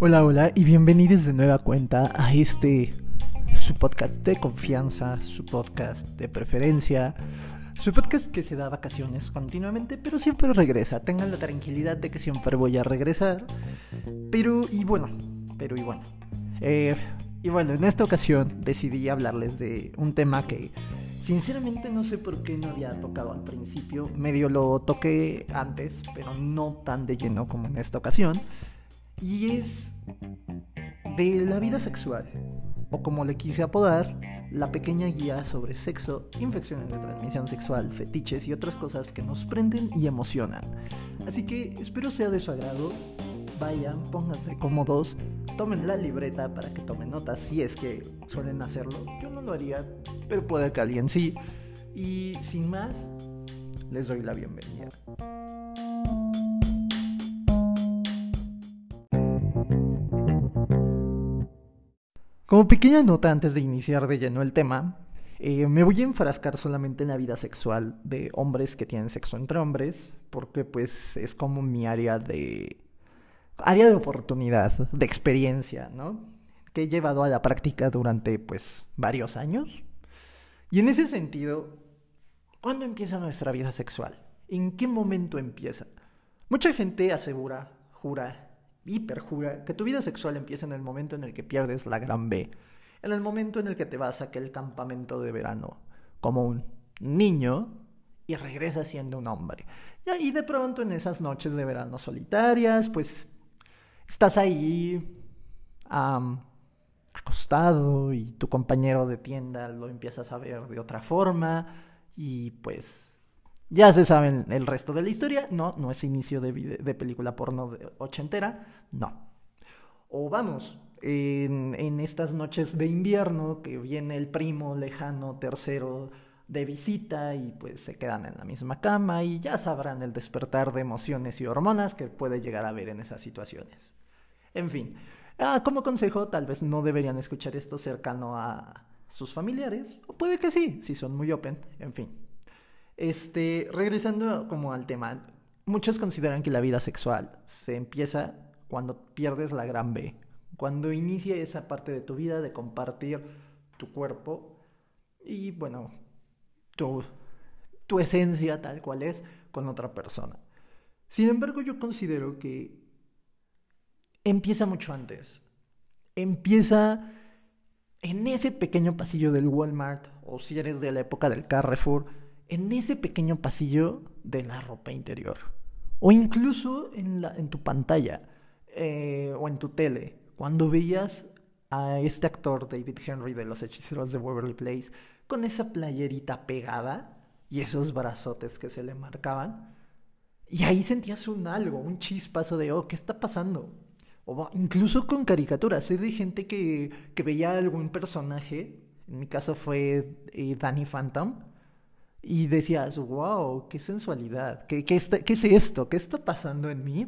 Hola, hola y bienvenidos de nueva cuenta a este su podcast de confianza, su podcast de preferencia, su podcast que se da vacaciones continuamente, pero siempre regresa. Tengan la tranquilidad de que siempre voy a regresar. Pero y bueno, pero y bueno. Eh, y bueno, en esta ocasión decidí hablarles de un tema que sinceramente no sé por qué no había tocado al principio. Medio lo toqué antes, pero no tan de lleno como en esta ocasión y es de la vida sexual, o como le quise apodar, la pequeña guía sobre sexo, infecciones de transmisión sexual, fetiches y otras cosas que nos prenden y emocionan. Así que espero sea de su agrado. Vayan, pónganse cómodos, tomen la libreta para que tomen notas si es que suelen hacerlo. Yo no lo haría, pero puede que alguien sí. Y sin más, les doy la bienvenida. Como pequeña nota antes de iniciar de lleno el tema, eh, me voy a enfrascar solamente en la vida sexual de hombres que tienen sexo entre hombres, porque pues es como mi área de área de oportunidad, de experiencia, ¿no? Que he llevado a la práctica durante pues varios años. Y en ese sentido, ¿cuándo empieza nuestra vida sexual? ¿En qué momento empieza? Mucha gente asegura, jura hiperjura que tu vida sexual empieza en el momento en el que pierdes la gran B, en el momento en el que te vas a aquel campamento de verano como un niño y regresas siendo un hombre. Y de pronto en esas noches de verano solitarias, pues estás ahí acostado y tu compañero de tienda lo empiezas a ver de otra forma y pues ya se saben el resto de la historia. No, no es inicio de, película porno de ochentera. No. O vamos, en, en, estas noches de invierno que viene el primo lejano tercero de visita y pues se quedan en la misma cama y ya sabrán el despertar de emociones y hormonas que puede llegar a haber en esas situaciones. En fin, ah, como consejo, tal vez no deberían escuchar esto cercano a sus familiares, o puede que sí, si son muy open, en fin. Este, regresando como al tema, muchos consideran que la vida sexual se empieza cuando pierdes la gran B, cuando inicia esa parte de tu vida de compartir tu cuerpo y bueno, tu, tu esencia tal cual es con otra persona. Sin embargo, yo considero que empieza mucho antes. Empieza en ese pequeño pasillo del Walmart o si eres de la época del Carrefour en ese pequeño pasillo de la ropa interior. O incluso en, la, tu pantalla eh, o en tu tele. Cuando veías a este actor David Henry de Los Hechiceros de Waverly Place con esa playerita pegada y esos brazotes que se le marcaban. Y ahí sentías un algo, un chispazo de, oh, ¿qué está pasando? O incluso con caricaturas. Sé de gente que, que veía algún personaje, en mi caso fue eh, Danny Phantom, y decías, wow, qué sensualidad, ¿Qué, qué, qué, es esto? ¿Qué está pasando en mí?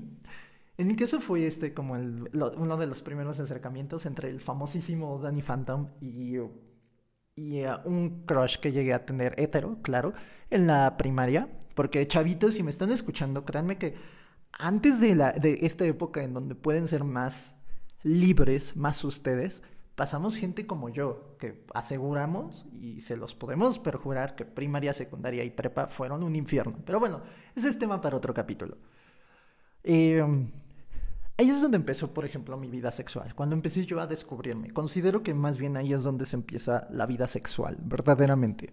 En mi caso fue este como uno de los primeros acercamientos entre el famosísimo Danny Phantom y, y uh, un crush que llegué a tener hetero, claro, en la primaria. Porque chavitos, si me están escuchando, créanme que antes de, la, de esta época en donde pueden ser más libres, más ustedes, pasamos gente como yo, que aseguramos y se los podemos perjurar que primaria, secundaria y prepa fueron un infierno. Pero bueno, ese es tema para otro capítulo. Em, ahí es donde empezó, por ejemplo, mi vida sexual, cuando empecé yo a descubrirme. Considero que más bien ahí es donde se empieza la vida sexual, verdaderamente.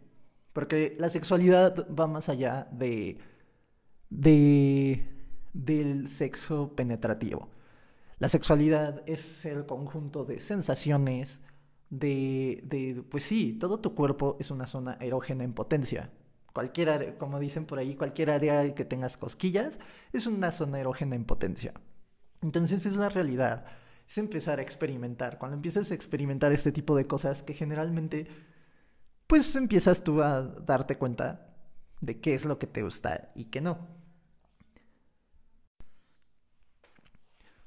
Porque la sexualidad va más allá de, de del sexo penetrativo. La sexualidad es el conjunto de sensaciones, de, de, pues sí, todo tu cuerpo es una zona erógena en potencia. Cualquier área, como dicen por ahí, cualquier área que tengas cosquillas es una zona erógena en potencia. Entonces es la realidad, es empezar a experimentar. Cuando empiezas a experimentar este tipo de cosas que generalmente, pues empiezas tú a darte cuenta de qué es lo que te gusta y qué no.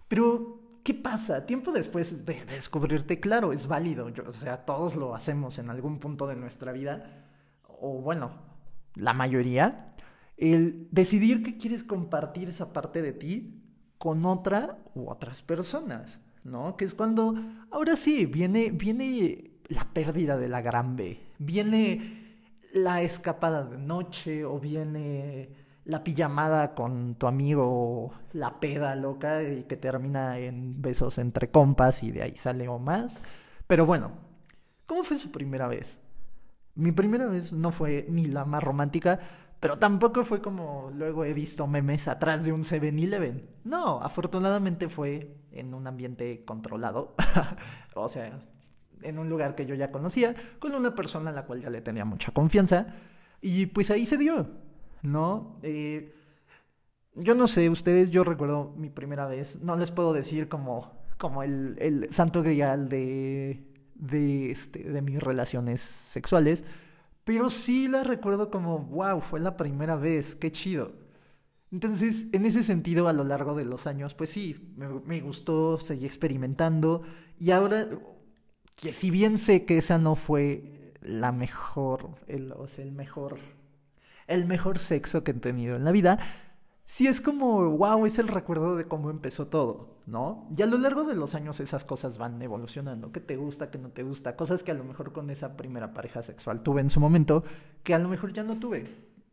Pero, ¿qué pasa? Tiempo después de descubrirte, claro, es válido. o sea, todos lo hacemos en algún punto de nuestra vida. O bueno, la mayoría. el decidir que quieres compartir esa parte de ti con otra u otras personas, ¿no? Que es cuando, ahora sí, viene, viene la pérdida de la gran B, viene la escapada de noche o viene la pijamada con tu amigo, la peda loca y que termina en besos entre compas y de ahí sale o más. Pero bueno, ¿cómo fue su primera vez? Mi primera vez no fue ni la más romántica, pero tampoco fue como luego he visto memes atrás de un 7-Eleven. No, afortunadamente fue en un ambiente controlado. o sea, en un lugar que yo ya conocía, con una persona a la cual ya le tenía mucha confianza. Y pues ahí se dio, ¿no? Eh, yo no sé, ustedes, yo recuerdo mi primera vez, no les puedo decir como, como el, el santo grial de, de, este, de mis relaciones sexuales, pero sí la recuerdo como, wow, fue la primera vez, qué chido. Entonces, en ese sentido, a lo largo de los años, pues sí, me, me gustó, seguí experimentando y ahora que si bien sé que esa no fue la mejor, el, o sea, el mejor, el mejor sexo que he tenido en la vida, sí es como, wow, es el recuerdo de cómo empezó todo, ¿no? Y a lo largo de los años esas cosas van evolucionando, qué te gusta, qué no te gusta, cosas que a lo mejor con esa primera pareja sexual tuve en su momento, que a lo mejor ya no tuve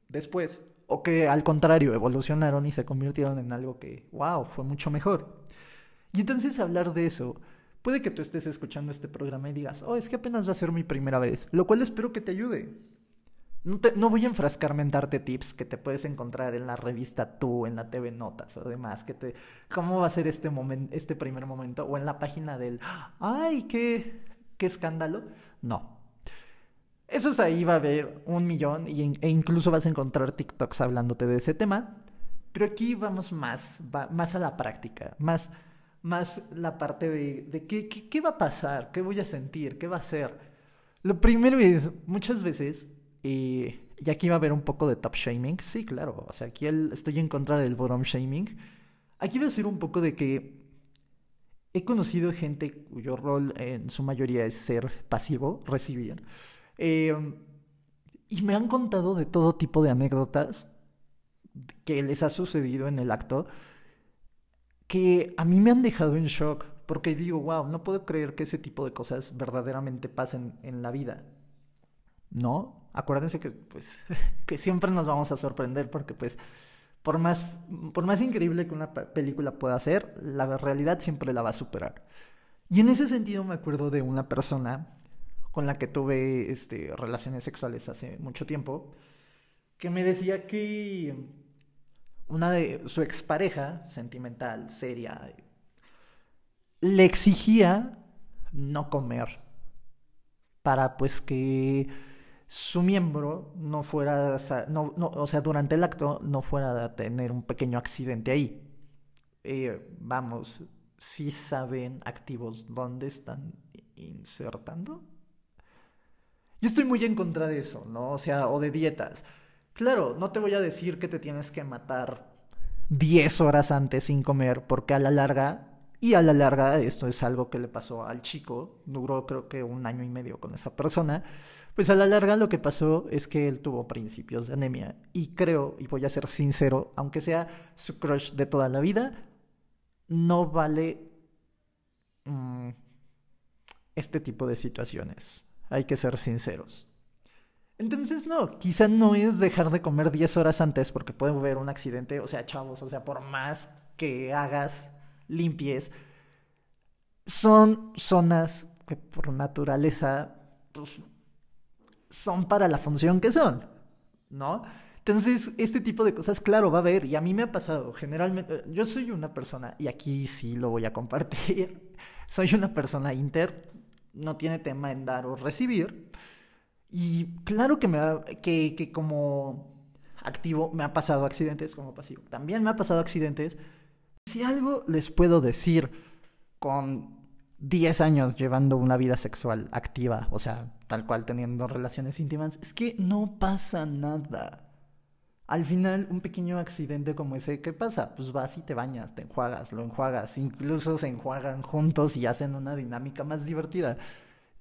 después, o que al contrario evolucionaron y se convirtieron en algo que, wow, fue mucho mejor. Y entonces hablar de eso Puede que tú estés escuchando este programa y digas, oh, es que apenas va a ser mi primera vez, lo cual espero que te ayude. No, voy a enfrascarme en darte tips que te puedes encontrar en la revista Tú, en la TV Notas o demás, que te, cómo va a ser este, momento, este primer momento, o en la página del, ay, qué, qué escándalo. No. Eso es ahí, va a haber un millón e incluso vas a encontrar TikToks hablándote de ese tema, pero aquí vamos más, más a la práctica, más más la parte de, qué, qué, va a pasar, qué voy a sentir, qué va a ser. Lo primero es, muchas veces, y aquí va a haber un poco de top shaming, sí, claro, o sea, aquí estoy en contra del bottom shaming. Aquí va a ser un poco de que he conocido gente cuyo rol en su mayoría es ser pasivo, recibir, em, y me han contado de todo tipo de anécdotas que les ha sucedido en el acto que a mí me han dejado en shock, porque digo, wow, no puedo creer que ese tipo de cosas verdaderamente pasen en la vida. ¿No? Acuérdense que, pues, que siempre nos vamos a sorprender, porque, pues, por más, por más increíble que una película pueda ser, la realidad siempre la va a superar. Y en ese sentido me acuerdo de una persona con la que tuve este, relaciones sexuales hace mucho tiempo, que me decía que una de su expareja sentimental, seria, le exigía no comer para pues que su miembro no fuera, no, no, o sea, durante el acto no fuera a tener un pequeño accidente ahí. Eh, vamos, si saben activos dónde están insertando. Yo estoy muy en contra de eso, ¿no? O sea, o de dietas. Claro, no te voy a decir que te tienes que matar 10 horas antes sin comer, porque a la larga, y a la larga, esto es algo que le pasó al chico, duró creo que un año y medio con esa persona, pues a la larga lo que pasó es que él tuvo principios de anemia. Y creo, y voy a ser sincero, aunque sea su crush de toda la vida, no vale mm, este tipo de situaciones. Hay que ser sinceros. Entonces, no, quizá no es dejar de comer 10 horas antes porque puede haber un accidente. O sea, chavos, o sea, por más que hagas, limpies, son zonas que por naturaleza pues, son para la función que son, ¿no? Entonces, este tipo de cosas, claro, va a haber, y a mí me ha pasado, generalmente, yo soy una persona, y aquí sí lo voy a compartir, soy una persona inter, no tiene tema en dar o recibir, y claro que, me que, que como activo me ha pasado accidentes como pasivo. También me ha pasado accidentes. Si algo les puedo decir con 10 años llevando una vida sexual activa, o sea, tal cual teniendo relaciones íntimas, es que no pasa nada. Al final, un pequeño accidente como ese, ¿qué pasa? Pues vas y te bañas, te enjuagas, lo enjuagas, incluso se enjuagan juntos y hacen una dinámica más divertida.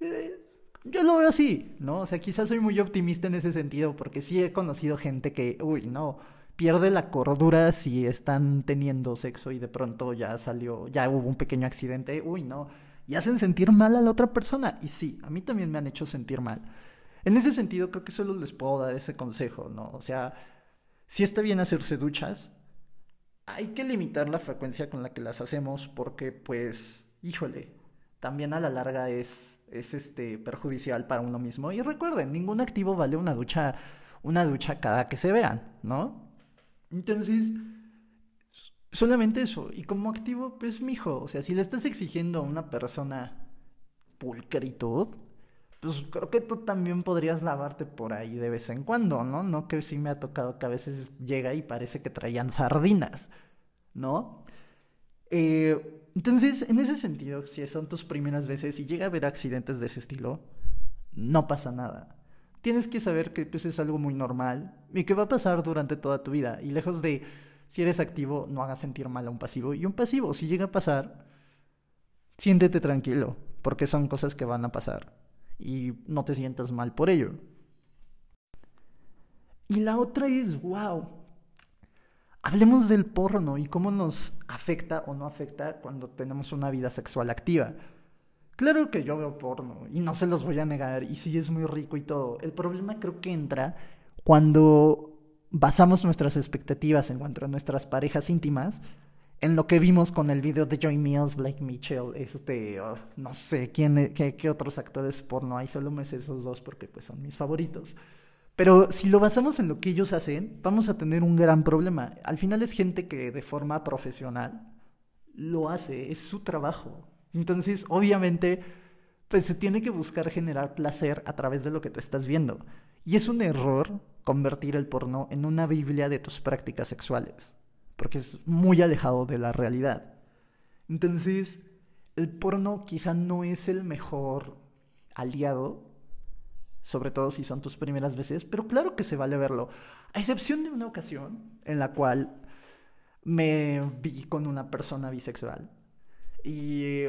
Eh, yo lo veo así, ¿no? O sea, quizás soy muy optimista en ese sentido, porque sí he conocido gente que, uy, no, pierde la cordura si están teniendo sexo y de pronto ya salió, ya hubo un pequeño accidente, uy, no, y hacen sentir mal a la otra persona. Y sí, a mí también me han hecho sentir mal. En ese sentido, creo que solo les puedo dar ese consejo, ¿no? O sea, si está bien hacerse duchas, hay que limitar la frecuencia con la que las hacemos porque, pues, híjole, también a la larga es es este, perjudicial para uno mismo. Y recuerden, ningún activo vale una ducha, una ducha cada que se vean, ¿no? Entonces, solamente eso. Y como activo, pues, mijo, o sea, si le estás exigiendo a una persona pulcritud, pues creo que tú también podrías lavarte por ahí de vez en cuando, ¿no? No que sí me ha tocado que a veces llega y parece que traían sardinas, ¿no? Eh, entonces, en ese sentido, si son tus primeras veces y llega a haber accidentes de ese estilo, no pasa nada. Tienes que saber que pues, es algo muy normal y que va a pasar durante toda tu vida. Y lejos de, si eres activo, no hagas sentir mal a un pasivo. Y un pasivo, si llega a pasar, siéntete tranquilo, porque son cosas que van a pasar. Y no te sientas mal por ello. Y la otra es, wow, Hablemos del porno y cómo nos afecta o no afecta cuando tenemos una vida sexual activa. Claro que yo veo porno y no se los voy a negar y sí es muy rico y todo. El problema creo que entra cuando basamos nuestras expectativas en cuanto a nuestras parejas íntimas en lo que vimos con el video de Joy Mills, Blake Mitchell, este, oh, no sé quién, qué, qué, otros actores porno hay, solo me sé esos dos porque pues son mis favoritos. Pero si lo basamos en lo que ellos hacen, vamos a tener un gran problema. Al final es gente que de forma profesional lo hace, es su trabajo. Entonces, obviamente, pues se tiene que buscar generar placer a través de lo que tú estás viendo. Y es un error convertir el porno en una Biblia de tus prácticas sexuales, porque es muy alejado de la realidad. Entonces, el porno quizá no es el mejor aliado sobre todo si son tus primeras veces, pero claro que se vale verlo. A excepción de una ocasión en la cual me vi con una persona bisexual y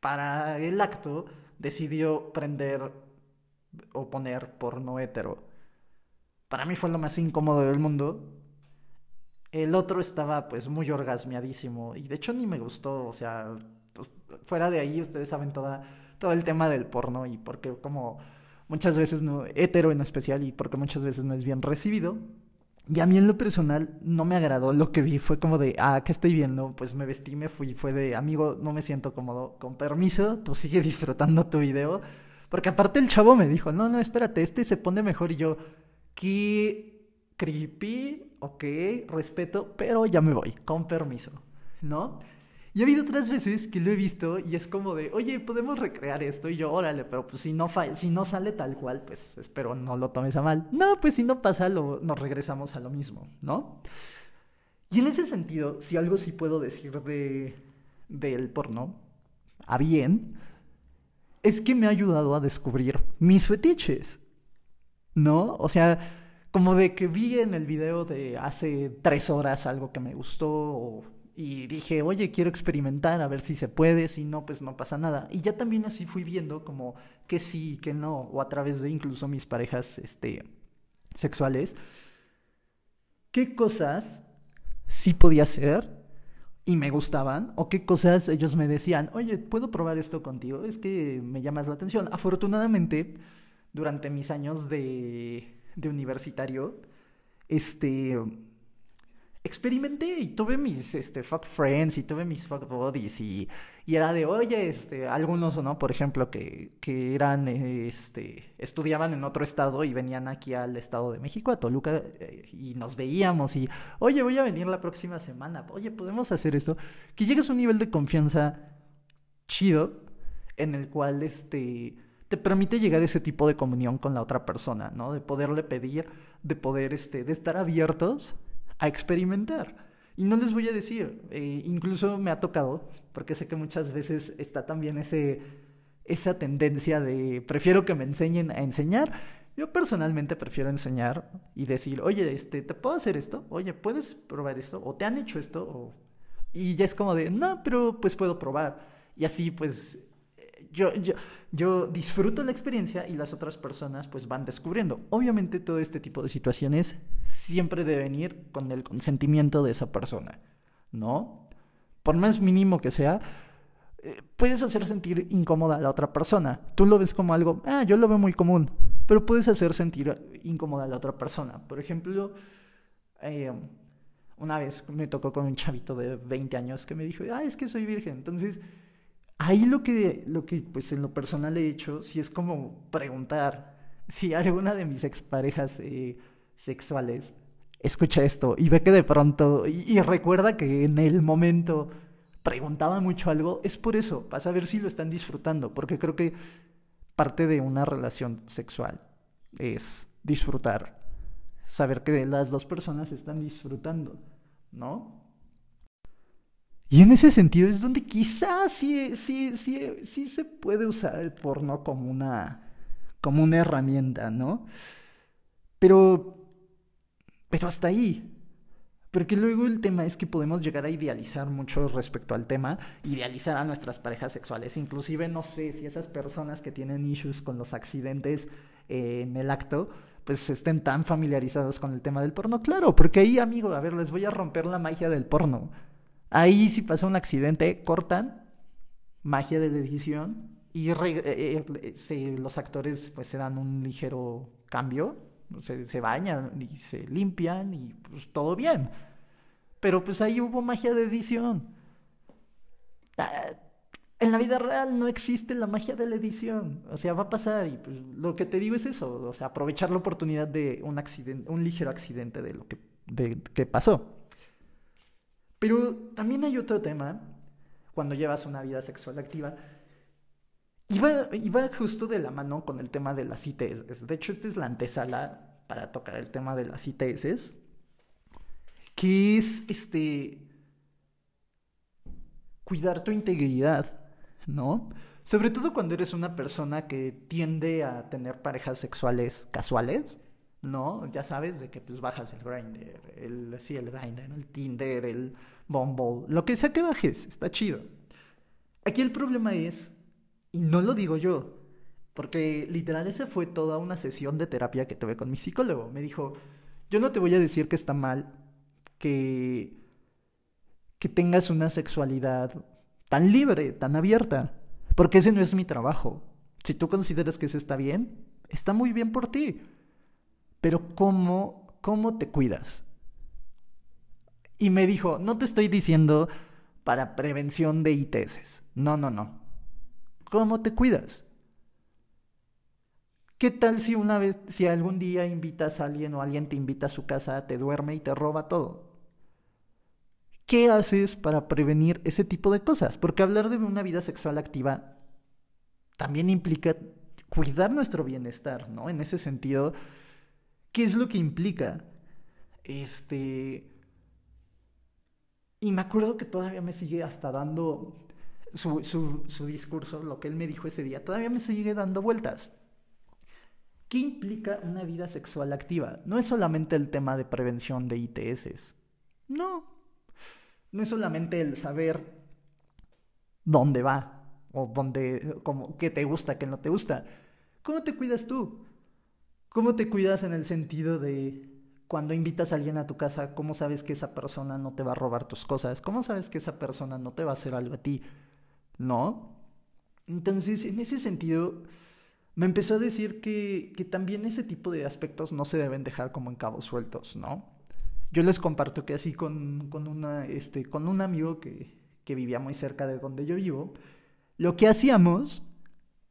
para el acto decidió prender o poner porno hetero. Para mí fue lo más incómodo del mundo. El otro estaba pues muy orgasmeadísimo y de hecho ni me gustó, o sea, pues, fuera de ahí ustedes saben toda todo el tema del porno y porque como muchas veces no, hetero en especial y porque muchas veces no es bien recibido. Y a mí en lo personal no me agradó lo que vi, fue como de, ah, ¿qué estoy viendo? Pues me vestí, me fui, fue de, amigo, no me siento cómodo, con permiso, tú sigue disfrutando tu video. Porque aparte el chavo me dijo, no, no, espérate, este se pone mejor y yo, qué creepy, ok, respeto, pero ya me voy, con permiso, ¿no? Y ha habido otras veces que lo he visto y es como de, oye, podemos recrear esto. Y yo, órale, pero pues si no, si no sale tal cual, pues espero no lo tomes a mal. No, pues si no pasa, lo, nos regresamos a lo mismo, ¿no? Y en ese sentido, si algo sí puedo decir de del porno, a bien, es que me ha ayudado a descubrir mis fetiches, ¿no? O sea, como de que vi en el video de hace tres horas algo que me gustó y dije, oye, quiero experimentar, a ver si se puede, si no, pues no pasa nada. Y ya también así fui viendo como que sí, que no, o a través de incluso mis parejas este, sexuales, qué cosas sí podía hacer y me gustaban, o qué cosas ellos me decían, oye, ¿puedo probar esto contigo? Es que me llamas la atención. Afortunadamente, durante mis años de, de universitario, este experimenté y tuve mis este, fuck friends y tuve mis fuck buddies y, y era de, oye, este, algunos, ¿no? Por ejemplo, que, que eran, este, estudiaban en otro estado y venían aquí al estado de México, a Toluca, eh, y nos veíamos y, oye, voy a venir la próxima semana, oye, podemos hacer esto. Que llegues a un nivel de confianza chido en el cual, este, te permite llegar a ese tipo de comunión con la otra persona, ¿no? De poderle pedir, de poder, este, de estar abiertos a experimentar. Y no les voy a decir, eh, incluso me ha tocado, porque sé que muchas veces está también ese, esa tendencia de prefiero que me enseñen a enseñar. Yo personalmente prefiero enseñar y decir, oye, este, ¿te puedo hacer esto? Oye, ¿puedes probar esto? ¿O te han hecho esto? Y ya es como de, no, pero pues puedo probar. Y así pues yo, yo, yo disfruto la experiencia y las otras personas pues van descubriendo. Obviamente todo este tipo de situaciones siempre deben ir con el consentimiento de esa persona, ¿no? Por más mínimo que sea, eh, puedes hacer sentir incómoda a la otra persona. Tú lo ves como algo, ah, yo lo veo muy común, pero puedes hacer sentir incómoda a la otra persona. Por ejemplo, eh, una vez me tocó con un chavito de 20 años que me dijo, ah, es que soy virgen. Entonces, ahí lo que, lo que pues en lo personal he hecho, si es como preguntar si alguna de mis exparejas eh, sexuales escucha esto y ve que de pronto, y, recuerda que en el momento preguntaba mucho algo, es por eso, para saber si lo están disfrutando, porque creo que parte de una relación sexual es disfrutar, saber que las dos personas están disfrutando. ¿no? Y en ese sentido es donde quizás sí, sí, sí, sí se puede usar el porno como una, como una herramienta, ¿no? Pero, pero hasta ahí. Porque luego el tema es que podemos llegar a idealizar mucho respecto al tema, idealizar a nuestras parejas sexuales. Inclusive, no sé si esas personas que tienen issues con los accidentes en el acto, pues estén tan familiarizados con el tema del porno. Claro, porque ahí, amigo, a ver, les voy a romper la magia del porno. Ahí si pasa un accidente, cortan, magia de la edición, y eh, eh, los actores pues se dan un ligero cambio, se, se bañan y se limpian y pues todo bien. Pero pues ahí hubo magia de edición. Ah, en la vida real no existe la magia de la edición. O sea, va a pasar y pues, lo que te digo es eso. O sea, aprovechar la oportunidad de un accidente, un ligero accidente de lo que, de, que pasó. Pero también hay otro tema cuando llevas una vida sexual activa. Y va, justo de la mano con el tema de las ITS. De hecho, esta es la antesala para tocar el tema de las ITS. Que es este cuidar tu integridad ¿no? Sobre todo cuando eres una persona que tiende a tener parejas sexuales casuales, ¿no? Ya sabes, de que pues bajas el Grindr, el, sí, el Grindr, el Tinder, el Bumble, lo que sea que bajes, está chido. Aquí el problema es, y no lo digo yo, porque literal esa fue toda una sesión de terapia que tuve con mi psicólogo. Me dijo, yo no te voy a decir que está mal que, que tengas una sexualidad tan libre, tan abierta, porque ese no es mi trabajo. Si tú consideras que eso está bien, está muy bien por ti. Pero ¿cómo, cómo te cuidas? Y me dijo, no te estoy diciendo para prevención de ITS. No, no, no. ¿Cómo te cuidas? ¿Qué tal si una vez, si algún día invitas a alguien o alguien te invita a su casa, te duerme y te roba todo? ¿Qué haces para prevenir ese tipo de cosas? Porque hablar de una vida sexual activa también implica cuidar nuestro bienestar, ¿no? En ese sentido, ¿qué es lo que implica? Este... Y me acuerdo que todavía me sigue hasta dando su, su, discurso, lo que él me dijo ese día, todavía me sigue dando vueltas. ¿Qué implica una vida sexual activa? No es solamente el tema de prevención de ITS. No, no es solamente el saber dónde va o dónde, como, qué te gusta, qué no te gusta. ¿Cómo te cuidas tú? ¿Cómo te cuidas en el sentido de cuando invitas a alguien a tu casa, cómo sabes que esa persona no te va a robar tus cosas? ¿Cómo sabes que esa persona no te va a hacer algo a ti? ¿No? Entonces, en ese sentido, me empezó a decir que, que también ese tipo de aspectos no se deben dejar como en cabos sueltos, ¿no? Yo les comparto que así con, con, una, este, con un amigo que, que vivía muy cerca de donde yo vivo, lo que hacíamos,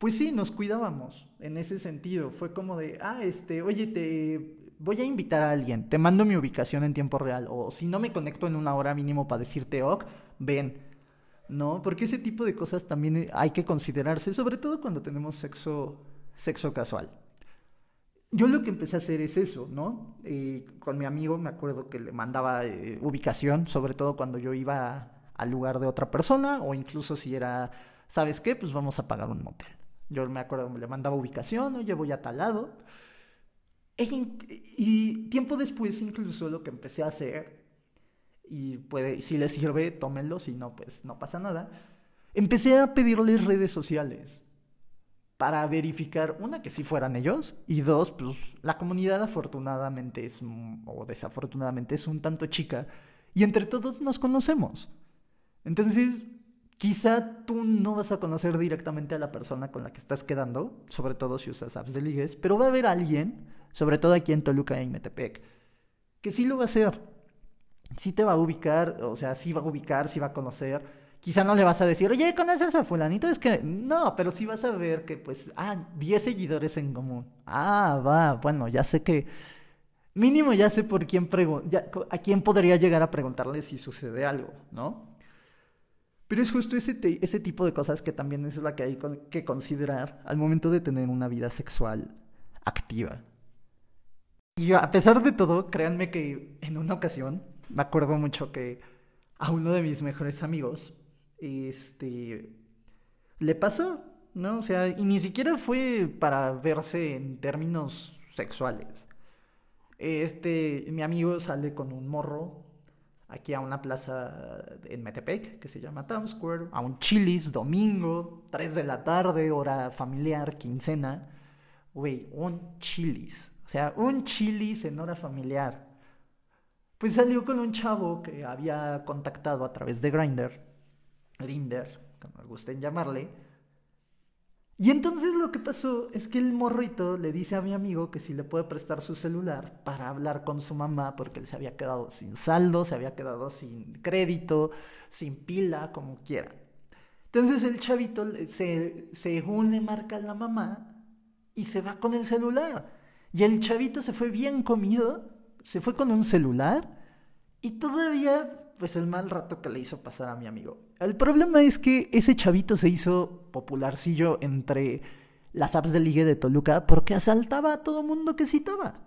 pues sí, nos cuidábamos en ese sentido. Fue como de, ah, este, oye, te voy a invitar a alguien, te mando mi ubicación en tiempo real, o si no me conecto en una hora mínimo para decirte, ok, ven. ¿No? Porque ese tipo de cosas también hay que considerarse, sobre todo cuando tenemos sexo, sexo casual yo lo que empecé a hacer es eso, ¿no? Eh, con mi amigo me acuerdo que le mandaba eh, ubicación, sobre todo cuando yo iba al lugar de otra persona o incluso si era, ¿sabes qué? Pues vamos a pagar un motel. Yo me acuerdo, le mandaba ubicación, oye, voy a tal lado. E y tiempo después incluso lo que empecé a hacer, y puede, si les sirve, tómenlo, si no, pues no pasa nada. Empecé a pedirles redes sociales para verificar, una, que sí fueran ellos, y dos, pues la comunidad afortunadamente es, o desafortunadamente es un tanto chica, y entre todos nos conocemos. Entonces, quizá tú no vas a conocer directamente a la persona con la que estás quedando, sobre todo si usas apps de ligues, pero va a haber alguien, sobre todo aquí en Toluca y Metepec, que sí lo va a hacer. Sí te va a ubicar, o sea, sí va a ubicar, sí va a conocer Quizá no le vas a decir, oye, ¿conoces a fulanito? Es que no, pero sí vas a ver que, pues, ah, 10 seguidores en común. Ah, va, bueno, ya sé que... Mínimo ya sé por quién a quién podría llegar a preguntarle si sucede algo, ¿no? Pero es justo ese, ese tipo de cosas que también es la que hay que considerar al momento de tener una vida sexual activa. Y a pesar de todo, créanme que en una ocasión, me acuerdo mucho que a uno de mis mejores amigos este, le pasó, ¿no? O sea, y ni siquiera fue para verse en términos sexuales. Este, mi amigo sale con un morro aquí a una plaza en Metepec que se llama Town Square, a un chilis, domingo, 3 de la tarde, hora familiar, quincena. Güey, un chilis. O sea, un chilis en hora familiar. Pues salió con un chavo que había contactado a través de Grindr Grinder, como me gusten llamarle. Y entonces lo que pasó es que el morrito le dice a mi amigo que si le puede prestar su celular para hablar con su mamá porque él se había quedado sin saldo, se había quedado sin crédito, sin pila, como quiera. Entonces el chavito se, según le marca la mamá y se va con el celular. Y el chavito se fue bien comido, se fue con un celular y todavía pues el mal rato que le hizo pasar a mi amigo. El problema es que ese chavito se hizo popularcillo entre las apps de ligue de Toluca porque asaltaba a todo mundo que citaba.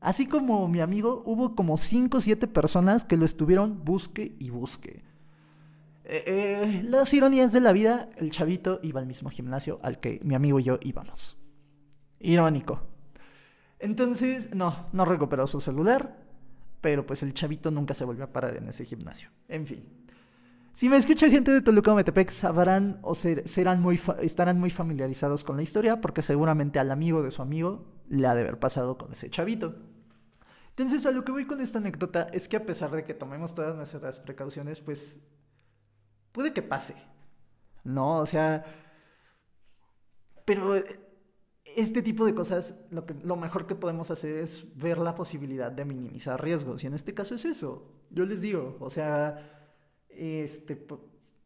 Así como mi amigo, hubo como 5 o 7 personas que lo estuvieron busque y busque. Eh, eh, las ironías de la vida, el chavito iba al mismo gimnasio al que mi amigo y yo íbamos. Irónico. Entonces, no, no recuperó su celular, pero pues el chavito nunca se volvió a parar en ese gimnasio. En fin. Si me escucha gente de Toluca o Metepec, sabrán o serán muy estarán muy familiarizados con la historia, porque seguramente al amigo de su amigo le ha de haber pasado con ese chavito. Entonces, a lo que voy con esta anécdota es que a pesar de que tomemos todas nuestras precauciones, pues puede que pase. No, o sea, pero este tipo de cosas, lo, que, lo mejor que podemos hacer es ver la posibilidad de minimizar riesgos. Y en este caso es eso. Yo les digo, o sea, este,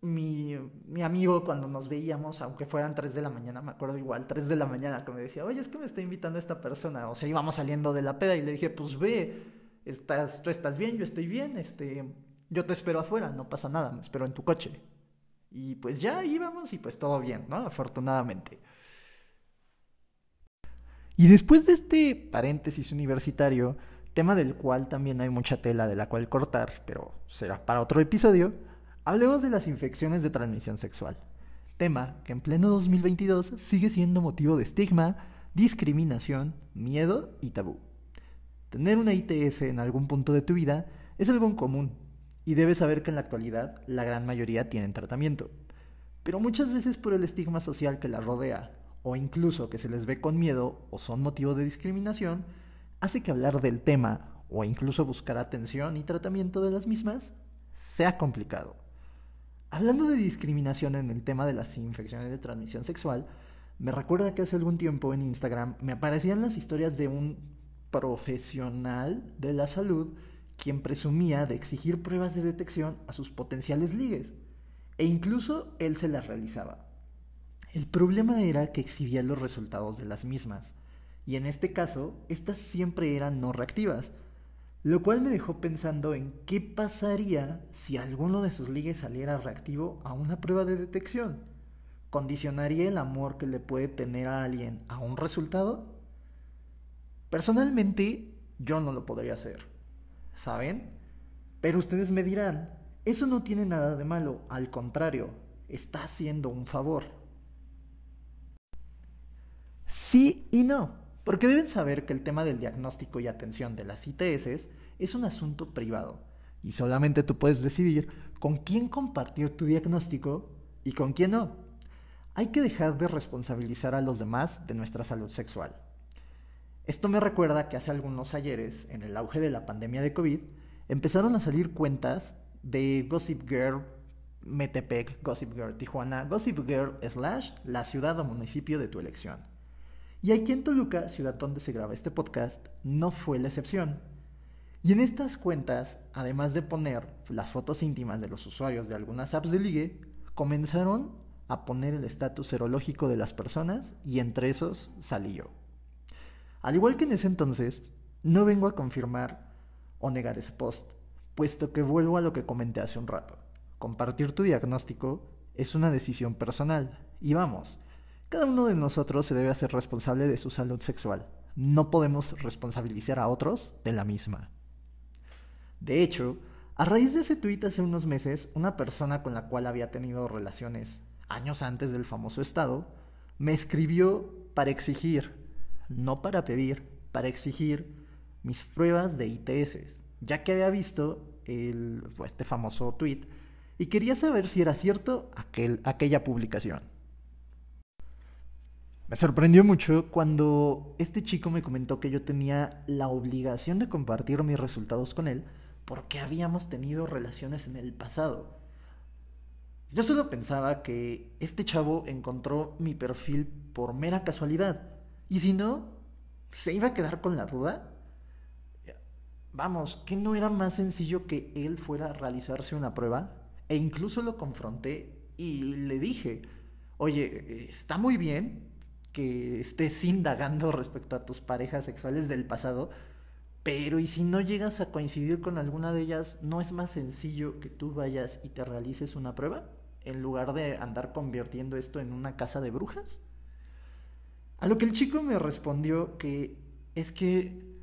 mi, mi, amigo cuando nos veíamos, aunque fueran 3 de la mañana, me acuerdo igual, 3 de la mañana, que me decía, oye, es que me está invitando esta persona. O sea, íbamos saliendo de la peda y le dije, pues ve, estás, tú estás bien, yo estoy bien, este, yo te espero afuera, no pasa nada, me espero en tu coche. Y pues ya íbamos y pues todo bien, ¿no? Afortunadamente. Y después de este paréntesis universitario, tema del cual también hay mucha tela de la cual cortar, pero será para otro episodio, hablemos de las infecciones de transmisión sexual. Tema que en pleno 2022 sigue siendo motivo de estigma, discriminación, miedo y tabú. Tener una ITS en algún punto de tu vida es algo común y debes saber que en la actualidad la gran mayoría tienen tratamiento. Pero muchas veces por el estigma social que la rodea o incluso que se les ve con miedo o son motivo de discriminación, hace que hablar del tema o incluso buscar atención y tratamiento de las mismas sea complicado. Hablando de discriminación en el tema de las infecciones de transmisión sexual, me recuerda que hace algún tiempo en Instagram me aparecían las historias de un profesional de la salud quien presumía de exigir pruebas de detección a sus potenciales ligues, e incluso él se las realizaba. El problema era que exhibía los resultados de las mismas, y en este caso, estas siempre eran no reactivas, lo cual me dejó pensando en qué pasaría si alguno de sus ligues saliera reactivo a una prueba de detección. ¿Condicionaría el amor que le puede tener a alguien a un resultado? Personalmente, yo no lo podría hacer, ¿saben? Pero ustedes me dirán, eso no tiene nada de malo, al contrario, está haciendo un favor. Sí y no, porque deben saber que el tema del diagnóstico y atención de las ITS es un asunto privado y solamente tú puedes decidir con quién compartir tu diagnóstico y con quién no. hay que dejar de responsabilizar a los demás de nuestra salud sexual. Esto me recuerda que hace algunos ayeres, en el auge de la pandemia de COVID, empezaron a salir cuentas de Gossip Girl Metepec, Gossip Girl Tijuana, Gossip Girl slash la ciudad o municipio de tu elección. Y aquí en Toluca, ciudad donde se graba este podcast, no fue la excepción. Y en estas cuentas, además de poner las fotos íntimas de los usuarios de algunas apps de ligue, comenzaron a poner el estatus serológico de las personas y entre esos salí yo. Al igual que en ese entonces, no vengo a confirmar o negar ese post, puesto que vuelvo a lo que comenté hace un rato. Compartir tu diagnóstico es una decisión personal. Y vamos, cada uno de nosotros se debe hacer responsable de su salud sexual. No podemos responsabilizar a otros de la misma. De hecho, a raíz de ese tuit hace unos meses, una persona con la cual había tenido relaciones años antes del famoso estado, me escribió para exigir, no para pedir, para exigir mis pruebas de ITS, ya que había visto el, pues, este famoso tweet y quería saber si era cierto aquel, aquella publicación. Me sorprendió mucho cuando este chico me comentó que yo tenía la obligación de compartir mis resultados con él porque habíamos tenido relaciones en el pasado. Yo solo pensaba que este chavo encontró mi perfil por mera casualidad. Y si no, ¿se iba a quedar con la duda? Vamos, ¿que no era más sencillo que él fuera a realizarse una prueba? E incluso lo confronté y le dije, oye, está muy bien que estés indagando respecto a tus parejas sexuales del pasado, pero ¿y si no llegas a coincidir con alguna de ellas, no es más sencillo que tú vayas y te realices una prueba? En lugar de andar convirtiendo esto en una casa de brujas. A lo que el chico me respondió que es que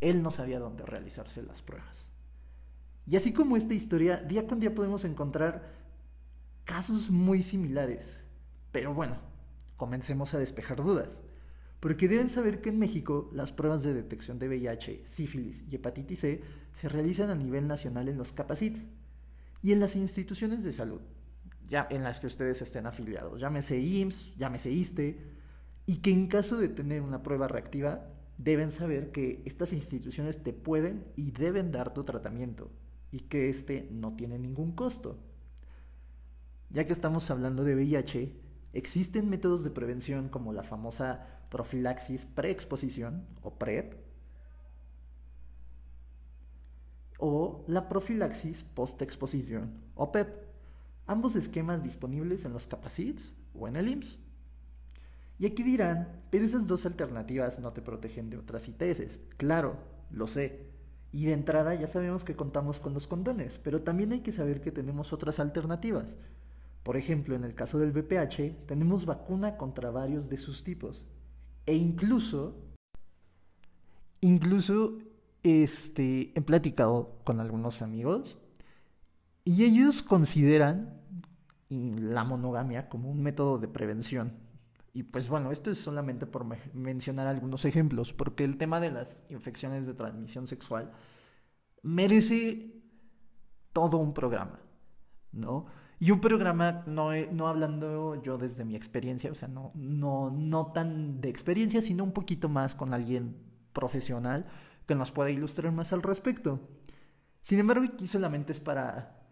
él no sabía dónde realizarse las pruebas. Y así como esta historia, día con día podemos encontrar casos muy similares. Pero bueno, comencemos a despejar dudas. Porque deben saber que en México las pruebas de detección de VIH, sífilis y hepatitis C se realizan a nivel nacional en los capacits y en las instituciones de salud, ya en las que ustedes estén afiliados, llámese IMSS, llámese ISTE, y que en caso de tener una prueba reactiva, deben saber que estas instituciones te pueden y deben dar tu tratamiento y que este no tiene ningún costo. Ya que estamos hablando de VIH, existen métodos de prevención como la famosa profilaxis preexposición o PrEP o la profilaxis postexposición o PEP, ambos esquemas disponibles en los Capacits o en el IMSS. Y aquí dirán, pero esas dos alternativas no te protegen de otras ITS. Claro, lo sé. Y de entrada ya sabemos que contamos con los condones, pero también hay que saber que tenemos otras alternativas. Por ejemplo, en el caso del VPH, tenemos vacuna contra varios de sus tipos. E incluso, incluso, este, he platicado con algunos amigos y ellos consideran la monogamia como un método de prevención. Y pues bueno, esto es solamente por mencionar algunos ejemplos, porque el tema de las infecciones de transmisión sexual merece todo un programa, ¿no? Y un programa, no, no hablando yo desde mi experiencia, o sea, no, no, no tan de experiencia, sino un poquito más con alguien profesional que nos pueda ilustrar más al respecto. Sin embargo, aquí solamente es para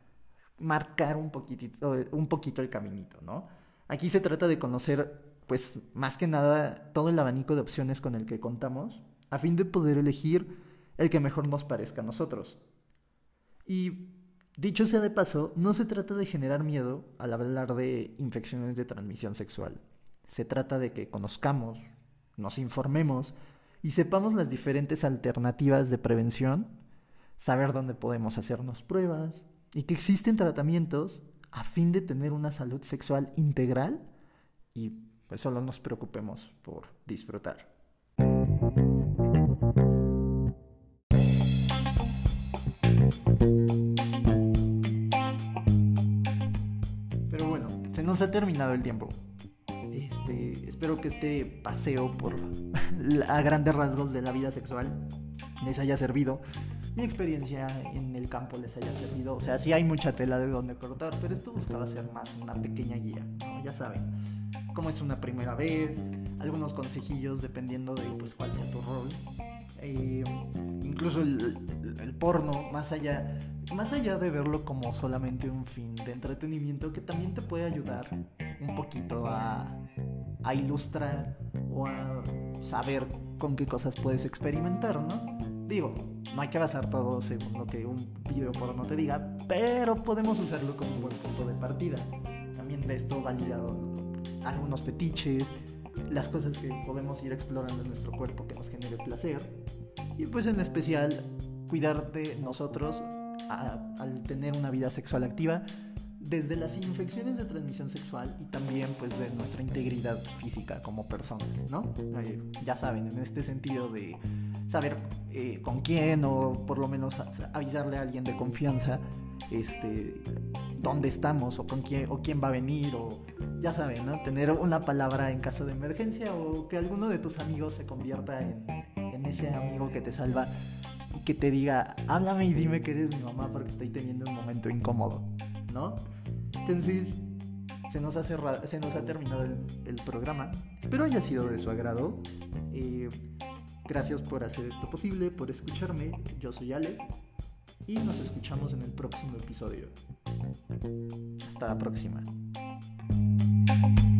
marcar un poquitito, un poquito el caminito, ¿no? Aquí se trata de conocer, pues, más que nada, todo el abanico de opciones con el que contamos, a fin de poder elegir el que mejor nos parezca a nosotros. Y Dicho sea de paso, no se trata de generar miedo al hablar de infecciones de transmisión sexual. Se trata de que conozcamos, nos informemos y sepamos las diferentes alternativas de prevención, saber dónde podemos hacernos pruebas y que existen tratamientos a fin de tener una salud sexual integral y pues solo nos preocupemos por disfrutar. Nos ha terminado el tiempo. Este, espero que este paseo por a grandes rasgos de la vida sexual les haya servido. Mi experiencia en el campo les haya servido. O sea, sí hay mucha tela de donde cortar, pero esto buscaba ser más una pequeña guía, Ya saben. cómo es una primera vez, algunos consejillos dependiendo de pues cuál sea tu rol. Eh, incluso el, el, porno, más allá, más allá de verlo como solamente un fin de entretenimiento, que también te puede ayudar un poquito a, a ilustrar o a saber con qué cosas puedes experimentar, ¿no? Digo, no hay que basar todo según lo que un video porno te diga, pero podemos usarlo como un buen punto de partida. También de esto van ligado algunos fetiches, las cosas que podemos ir explorando en nuestro cuerpo que nos genere placer. Y pues en especial cuidar de nosotros al tener una vida sexual activa desde las infecciones de transmisión sexual y también pues de nuestra integridad física como personas, ¿no? Eh, ya saben, en este sentido de saber eh, con quién o por lo menos avisarle a alguien de confianza este dónde estamos o con quién o quién va a venir o ya saben, ¿no? Tener una palabra en caso de emergencia o que alguno de tus amigos se convierta en, ese amigo que te salva y que te diga, háblame y dime que eres mi mamá porque estoy teniendo un momento incómodo. ¿no? Entonces, se nos ha, cerrado, se nos ha terminado el, programa. Espero haya sido de su agrado. Eh, gracias por hacer esto posible, por escucharme. Yo soy Alex y nos escuchamos en el próximo episodio. Hasta la próxima. you